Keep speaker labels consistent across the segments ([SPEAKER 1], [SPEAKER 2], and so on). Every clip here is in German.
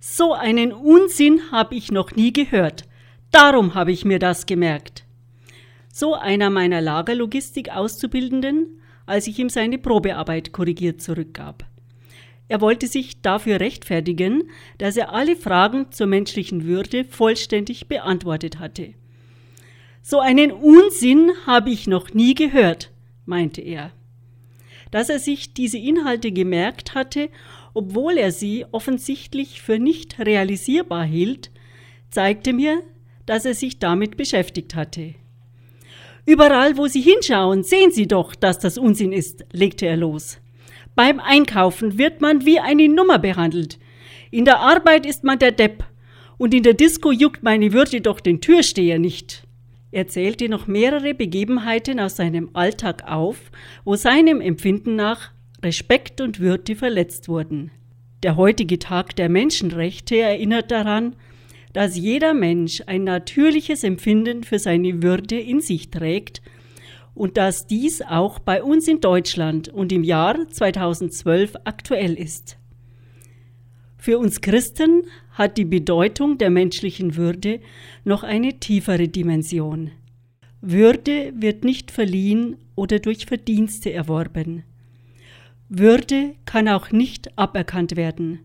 [SPEAKER 1] So einen Unsinn habe ich noch nie gehört. Darum habe ich mir das gemerkt. So einer meiner Lagerlogistik-Auszubildenden, als ich ihm seine Probearbeit korrigiert zurückgab. Er wollte sich dafür rechtfertigen, dass er alle Fragen zur menschlichen Würde vollständig beantwortet hatte. So einen Unsinn habe ich noch nie gehört, meinte er. Dass er sich diese Inhalte gemerkt hatte, obwohl er sie offensichtlich für nicht realisierbar hielt, zeigte mir, dass er sich damit beschäftigt hatte. Überall, wo Sie hinschauen, sehen Sie doch, dass das Unsinn ist, legte er los. Beim Einkaufen wird man wie eine Nummer behandelt. In der Arbeit ist man der Depp. Und in der Disco juckt meine Würde doch den Türsteher nicht. Er zählte noch mehrere Begebenheiten aus seinem Alltag auf, wo seinem Empfinden nach Respekt und Würde verletzt wurden. Der heutige Tag der Menschenrechte erinnert daran, dass jeder Mensch ein natürliches Empfinden für seine Würde in sich trägt und dass dies auch bei uns in Deutschland und im Jahr 2012 aktuell ist. Für uns Christen hat die Bedeutung der menschlichen Würde noch eine tiefere Dimension. Würde wird nicht verliehen oder durch Verdienste erworben. Würde kann auch nicht aberkannt werden.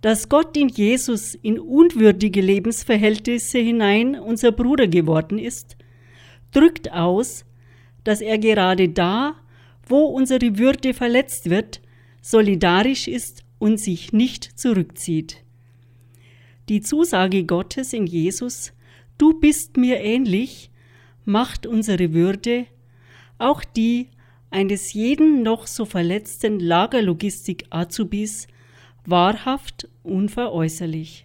[SPEAKER 1] Dass Gott in Jesus in unwürdige Lebensverhältnisse hinein unser Bruder geworden ist, drückt aus, dass er gerade da, wo unsere Würde verletzt wird, solidarisch ist und sich nicht zurückzieht. Die Zusage Gottes in Jesus, du bist mir ähnlich, macht unsere Würde, auch die eines jeden noch so verletzten Lagerlogistik-Azubis, wahrhaft unveräußerlich.